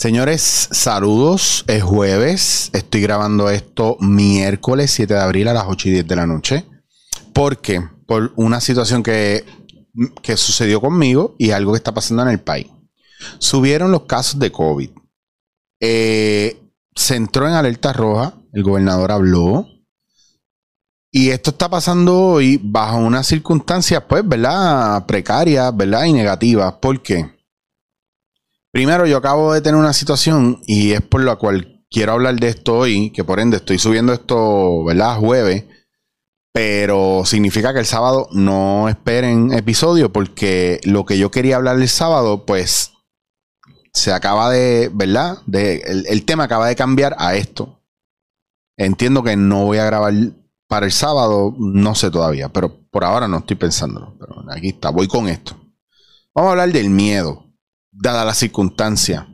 Señores, saludos. Es jueves. Estoy grabando esto miércoles 7 de abril a las 8 y 10 de la noche. ¿Por qué? Por una situación que, que sucedió conmigo y algo que está pasando en el país. Subieron los casos de COVID. Eh, se entró en alerta roja. El gobernador habló. Y esto está pasando hoy bajo unas circunstancias, pues, ¿verdad? Precarias, ¿verdad? Y negativas. ¿Por qué? Primero, yo acabo de tener una situación y es por la cual quiero hablar de esto hoy, que por ende estoy subiendo esto, ¿verdad? Jueves. Pero significa que el sábado no esperen episodio porque lo que yo quería hablar el sábado, pues se acaba de, ¿verdad? De, el, tema acaba de cambiar a esto. Entiendo que no voy a grabar para el sábado, no sé todavía, pero por ahora no estoy pensándolo. Pero aquí está, voy con esto. Vamos a hablar del miedo dada la circunstancia.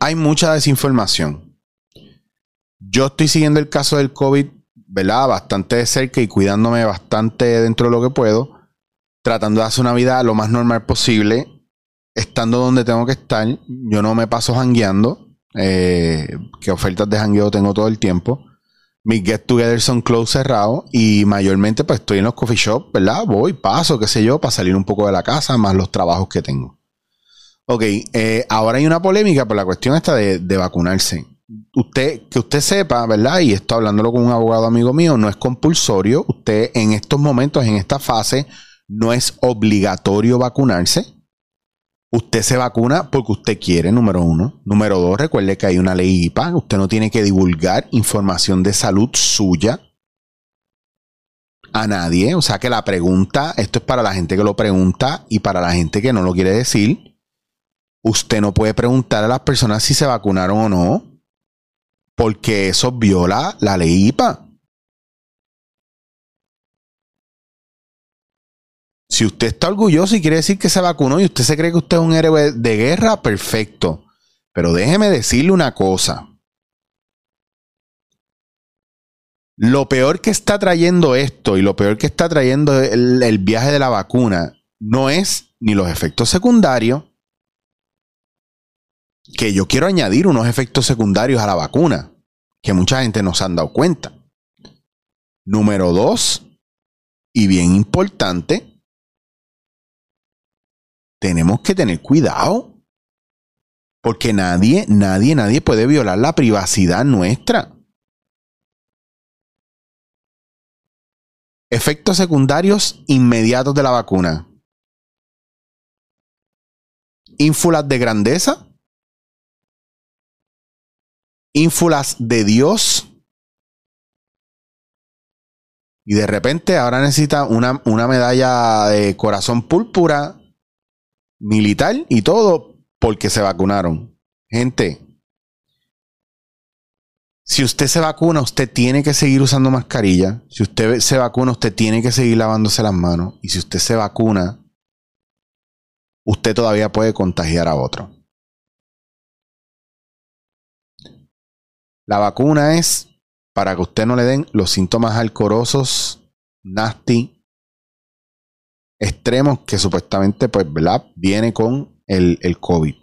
Hay mucha desinformación. Yo estoy siguiendo el caso del COVID, ¿verdad? Bastante de cerca y cuidándome bastante dentro de lo que puedo, tratando de hacer una vida lo más normal posible, estando donde tengo que estar. Yo no me paso jangueando, eh, que ofertas de jangueo tengo todo el tiempo. Mis get together son close cerrados y mayormente pues estoy en los coffee shops, ¿verdad? Voy, paso, qué sé yo, para salir un poco de la casa, más los trabajos que tengo. Ok, eh, ahora hay una polémica por la cuestión esta de, vacunarse. Usted, que usted sepa, ¿verdad? Y estoy hablándolo con un abogado amigo mío, no es compulsorio. Usted en estos momentos, en esta fase, no es obligatorio vacunarse. Usted se vacuna porque usted quiere, número uno. Número dos, recuerde que hay una ley IPA. Usted no tiene que divulgar información de salud suya a nadie. O sea que la pregunta, esto es para la gente que lo pregunta y para la gente que no lo quiere decir usted no puede preguntar a las personas si se vacunaron o no, porque eso viola la ley IPA. Si usted está orgulloso y quiere decir que se vacunó y usted se cree que usted es un héroe de guerra, perfecto. Pero déjeme decirle una cosa. Lo peor que está trayendo esto y lo peor que está trayendo el, el viaje de la vacuna no es ni los efectos secundarios, que yo quiero añadir unos efectos secundarios a la vacuna, que mucha gente no se han dado cuenta. Número dos, y bien importante, tenemos que tener cuidado. Porque nadie, nadie, nadie puede violar la privacidad nuestra. Efectos secundarios inmediatos de la vacuna. Ínfulas de grandeza ínfulas de Dios. Y de repente ahora necesita una, una medalla de corazón púrpura, militar y todo, porque se vacunaron. Gente, si usted se vacuna, usted tiene que seguir usando mascarilla. Si usted se vacuna, usted tiene que seguir lavándose las manos. Y si usted se vacuna, usted todavía puede contagiar a otro. La vacuna es para que usted no le den los síntomas alcorosos, nasty, extremos que supuestamente, pues. Viene con el, el COVID.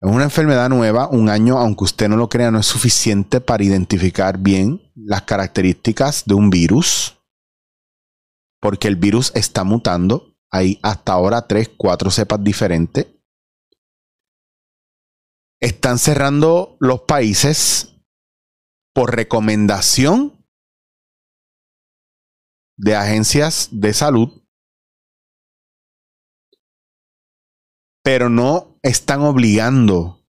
Es una enfermedad nueva, un año, aunque usted no lo crea, no es suficiente para identificar bien las características de un virus, porque el virus está mutando. Hay hasta ahora tres, cuatro cepas diferentes están cerrando los países por recomendación de agencias de salud, pero no están obligando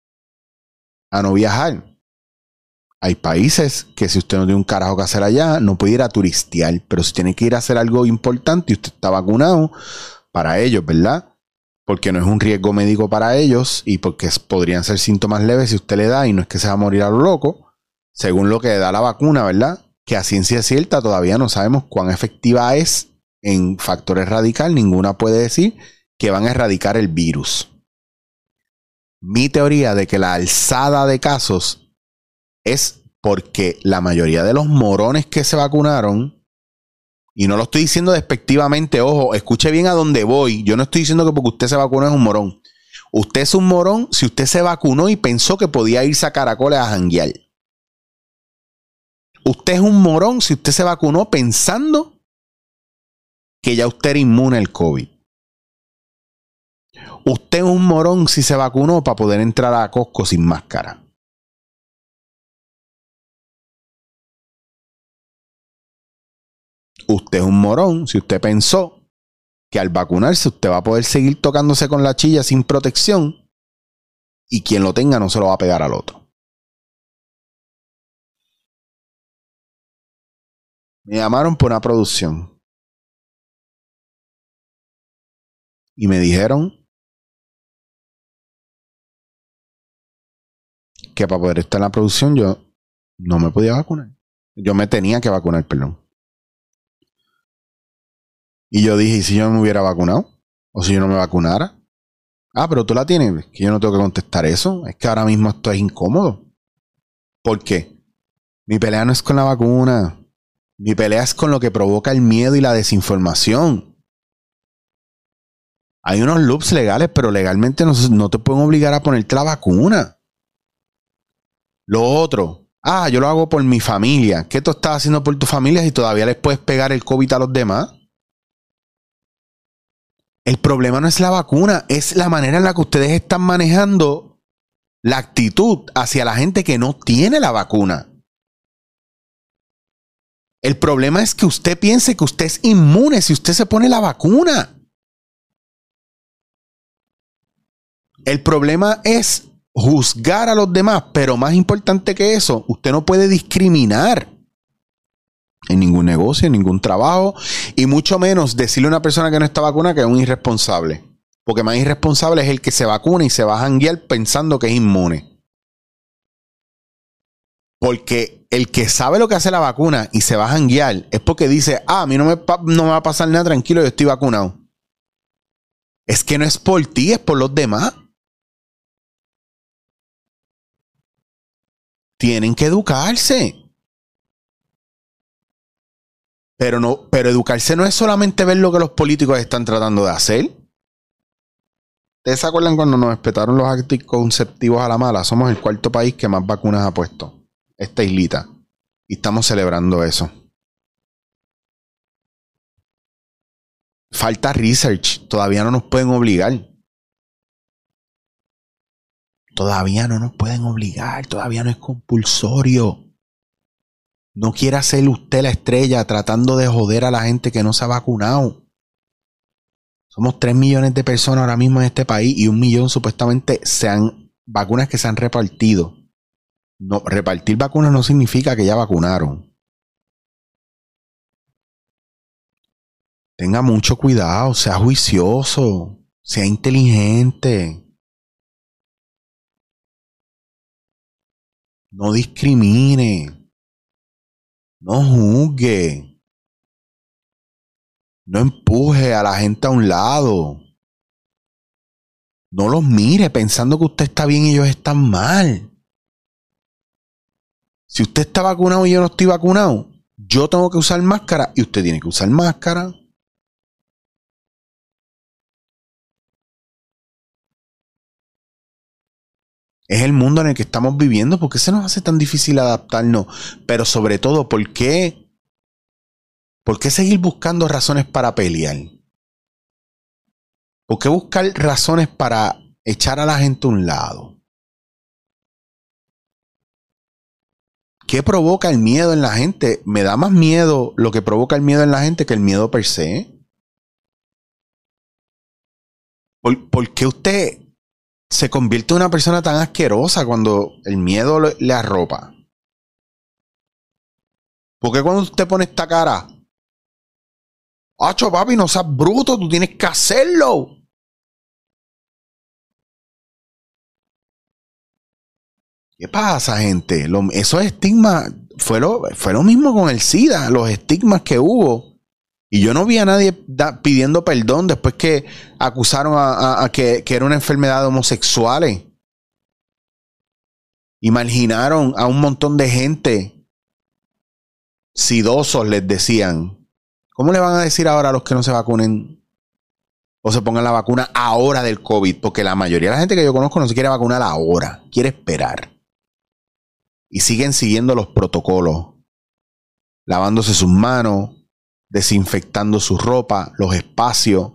a no viajar. Hay países que si usted no tiene un carajo que hacer allá, no puede ir a turistear, pero si tiene que ir a hacer algo importante y usted está vacunado, para ellos, ¿verdad? Porque no es un riesgo médico para ellos y porque podrían ser síntomas leves si usted le da y no es que se va a morir a lo loco, según lo que da la vacuna, ¿verdad? Que a ciencia cierta todavía no sabemos cuán efectiva es en factores radical, ninguna puede decir que van a erradicar el virus. Mi teoría de que la alzada de casos es porque la mayoría de los morones que se vacunaron y no lo estoy diciendo despectivamente, ojo, escuche bien a dónde voy. Yo no estoy diciendo que porque usted se vacuna es un morón. Usted es un morón si usted se vacunó y pensó que podía irse a Caracoles a janguear. Usted es un morón si usted se vacunó pensando que ya usted era inmune al COVID. Usted es un morón si se vacunó para poder entrar a Costco sin máscara. Usted es un morón si usted pensó que al vacunarse usted va a poder seguir tocándose con la chilla sin protección y quien lo tenga no se lo va a pegar al otro. Me llamaron por una producción. Y me dijeron que para poder estar en la producción yo no me podía vacunar. Yo me tenía que vacunar, perdón. Y yo dije, ¿y si yo no me hubiera vacunado? ¿O si yo no me vacunara? Ah, pero tú la tienes. Que yo no tengo que contestar eso. Es que ahora mismo esto es incómodo. ¿Por qué? Mi pelea no es con la vacuna. Mi pelea es con lo que provoca el miedo y la desinformación. Hay unos loops legales, pero legalmente no, te pueden obligar a ponerte la vacuna. Lo otro, ah, yo lo hago por mi familia. ¿Qué tú estás haciendo por tu familia si todavía les puedes pegar el COVID a los demás? El problema no es la vacuna, es la manera en la que ustedes están manejando la actitud hacia la gente que no tiene la vacuna. El problema es que usted piense que usted es inmune si usted se pone la vacuna. El problema es juzgar a los demás, pero más importante que eso, usted no puede discriminar en ningún negocio, en ningún trabajo, y mucho menos decirle a una persona que no está vacuna que es un irresponsable. Porque más irresponsable es el que se vacuna y se va a janguear pensando que es inmune. Porque el que sabe lo que hace la vacuna y se va a janguear es porque dice, ah, a mí no no me va a pasar nada tranquilo, yo estoy vacunado. Es que no es por ti, es por los demás. Tienen que educarse. Pero no, pero educarse no es solamente ver lo que los políticos están tratando de hacer. ¿Ustedes se acuerdan cuando nos respetaron los anticonceptivos a la mala? Somos el cuarto país que más vacunas ha puesto esta islita. Y estamos celebrando eso. Falta research. Todavía no nos pueden obligar. Todavía no nos pueden obligar. Todavía no es compulsorio. No quiera ser usted la estrella tratando de joder a la gente que no se ha vacunado. Somos 3 millones de personas ahora mismo en este país y un millón supuestamente sean vacunas que se han repartido. No, repartir vacunas no significa que ya vacunaron. Tenga mucho cuidado, sea juicioso, sea inteligente. No discrimine. No juzgue. No empuje a la gente a un lado. No los mire pensando que usted está bien y ellos están mal. Si usted está vacunado y yo no estoy vacunado, yo tengo que usar máscara y usted tiene que usar máscara. Es el mundo en el que estamos viviendo. ¿Por qué se nos hace tan difícil adaptarnos? Pero sobre todo, ¿por qué? ¿Por qué seguir buscando razones para pelear? ¿Por qué buscar razones para echar a la gente a un lado? ¿Qué provoca el miedo en la gente? Me da más miedo lo que provoca el miedo en la gente que el miedo per se. ¿Por, qué usted se convierte en una persona tan asquerosa cuando el miedo le, arropa? ¿Por qué cuando usted pone esta cara? Acho, papi, no seas bruto, tú tienes que hacerlo. ¿Qué pasa, gente? esos estigmas fue lo, fue lo mismo con el SIDA, los estigmas que hubo. Y yo no vi a nadie pidiendo perdón después que acusaron a, que, era una enfermedad de homosexuales. Y marginaron a un montón de gente. Sidosos les decían. ¿Cómo le van a decir ahora a los que no se vacunen? o se pongan la vacuna ahora del COVID, porque la mayoría de la gente que yo conozco no se quiere vacunar ahora, quiere esperar. Y siguen siguiendo los protocolos, lavándose sus manos, desinfectando su ropa, los espacios,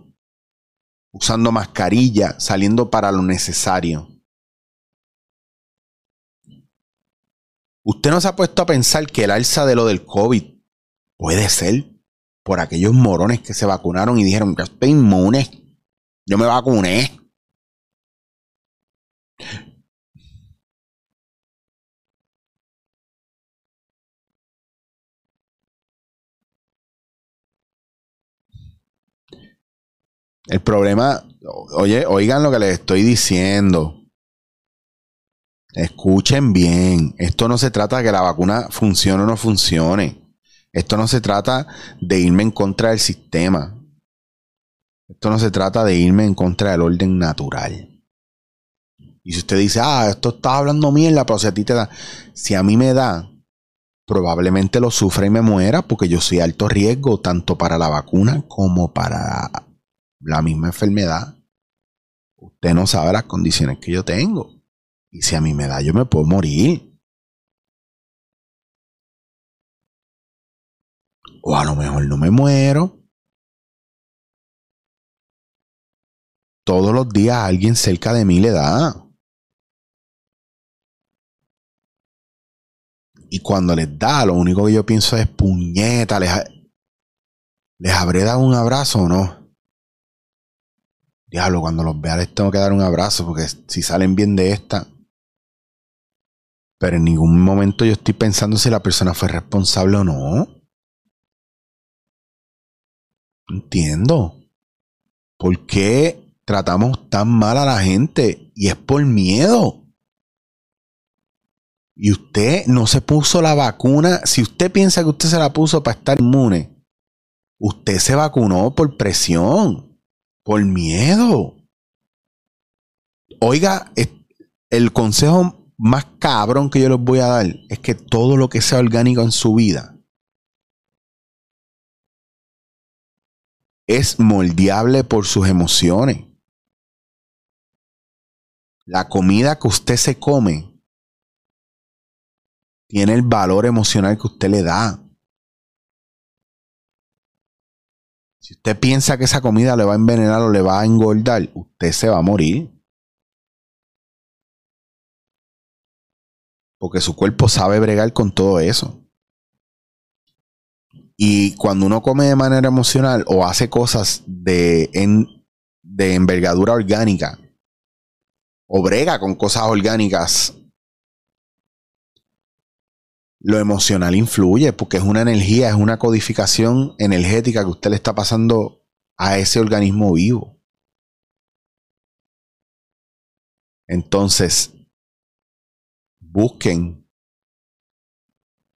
usando mascarilla, saliendo para lo necesario. Usted no se ha puesto a pensar que el alza de lo del COVID puede ser por aquellos morones que se vacunaron y dijeron, que estoy inmune, yo me vacuné. El problema, oye, oigan lo que les estoy diciendo. Escuchen bien, esto no se trata de que la vacuna funcione o no funcione. Esto no se trata de irme en contra del sistema. Esto no se trata de irme en contra del orden natural. Y si usted dice, ah, esto está hablando mierda, pero si a ti te da, si a mí me da, probablemente lo sufra y me muera porque yo soy alto riesgo tanto para la vacuna como para la misma enfermedad. Usted no sabe las condiciones que yo tengo. Y si a mí me da, yo me puedo morir. O a lo mejor no me muero. Todos los días alguien cerca de mí le da. Y cuando les da, lo único que yo pienso es puñeta, les, les habré dado un abrazo o no. Diablo, cuando los vea les tengo que dar un abrazo porque si salen bien de esta. Pero en ningún momento yo estoy pensando si la persona fue responsable o no. Entiendo. ¿Por qué tratamos tan mal a la gente? Y es por miedo. Y usted no se puso la vacuna. Si usted piensa que usted se la puso para estar inmune, usted se vacunó por presión, por miedo. Oiga, el consejo más cabrón que yo les voy a dar es que todo lo que sea orgánico en su vida es moldeable por sus emociones. La comida que usted se come tiene el valor emocional que usted le da. Si usted piensa que esa comida le va a envenenar o le va a engordar, usted se va a morir. Porque su cuerpo sabe bregar con todo eso. Y cuando uno come de manera emocional o hace cosas de, de envergadura orgánica, o brega con cosas orgánicas, lo emocional influye porque es una energía, es una codificación energética que usted le está pasando a ese organismo vivo. Entonces, busquen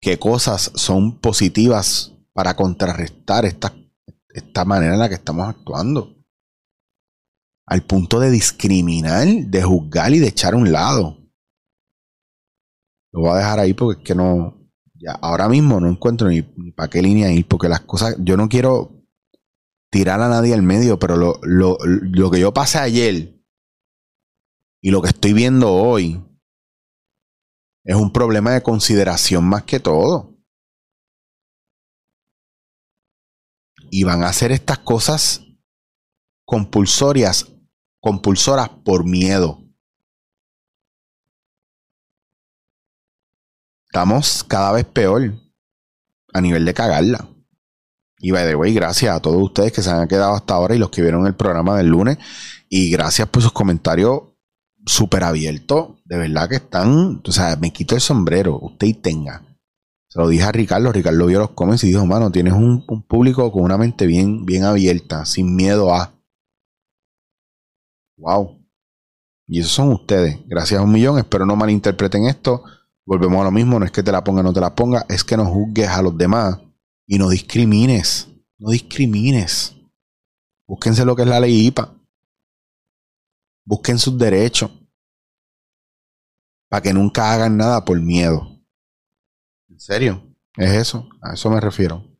qué cosas son positivas para contrarrestar esta, esta manera en la que estamos actuando. Al punto de discriminar, de juzgar y de echar a un lado. Lo voy a dejar ahí porque es que no. Ahora mismo no encuentro ni, para qué línea ir, porque las cosas. Yo no quiero tirar a nadie al medio, pero lo, lo, lo que yo pasé ayer y lo que estoy viendo hoy es un problema de consideración más que todo. y van a hacer estas cosas compulsorias, compulsoras por miedo. Estamos cada vez peor a nivel de cagarla. Y by the way, gracias a todos ustedes que se han quedado hasta ahora y los que vieron el programa del lunes. Y gracias por sus comentarios súper abiertos. De verdad que están. O sea, me quito el sombrero. Usted y tenga. Se lo dije a Ricardo, Ricardo vio los comments y dijo, mano, tienes un, público con una mente bien, bien abierta, sin miedo a. Wow. Y esos son ustedes. Gracias a un millón. Espero no malinterpreten esto. Volvemos a lo mismo. No es que te la ponga o no te la ponga. Es que no juzgues a los demás. Y no discrimines. No discrimines. Búsquense lo que es la ley IPA. Busquen sus derechos. Para que nunca hagan nada por miedo. ¿En serio? ¿Es eso? A eso me refiero.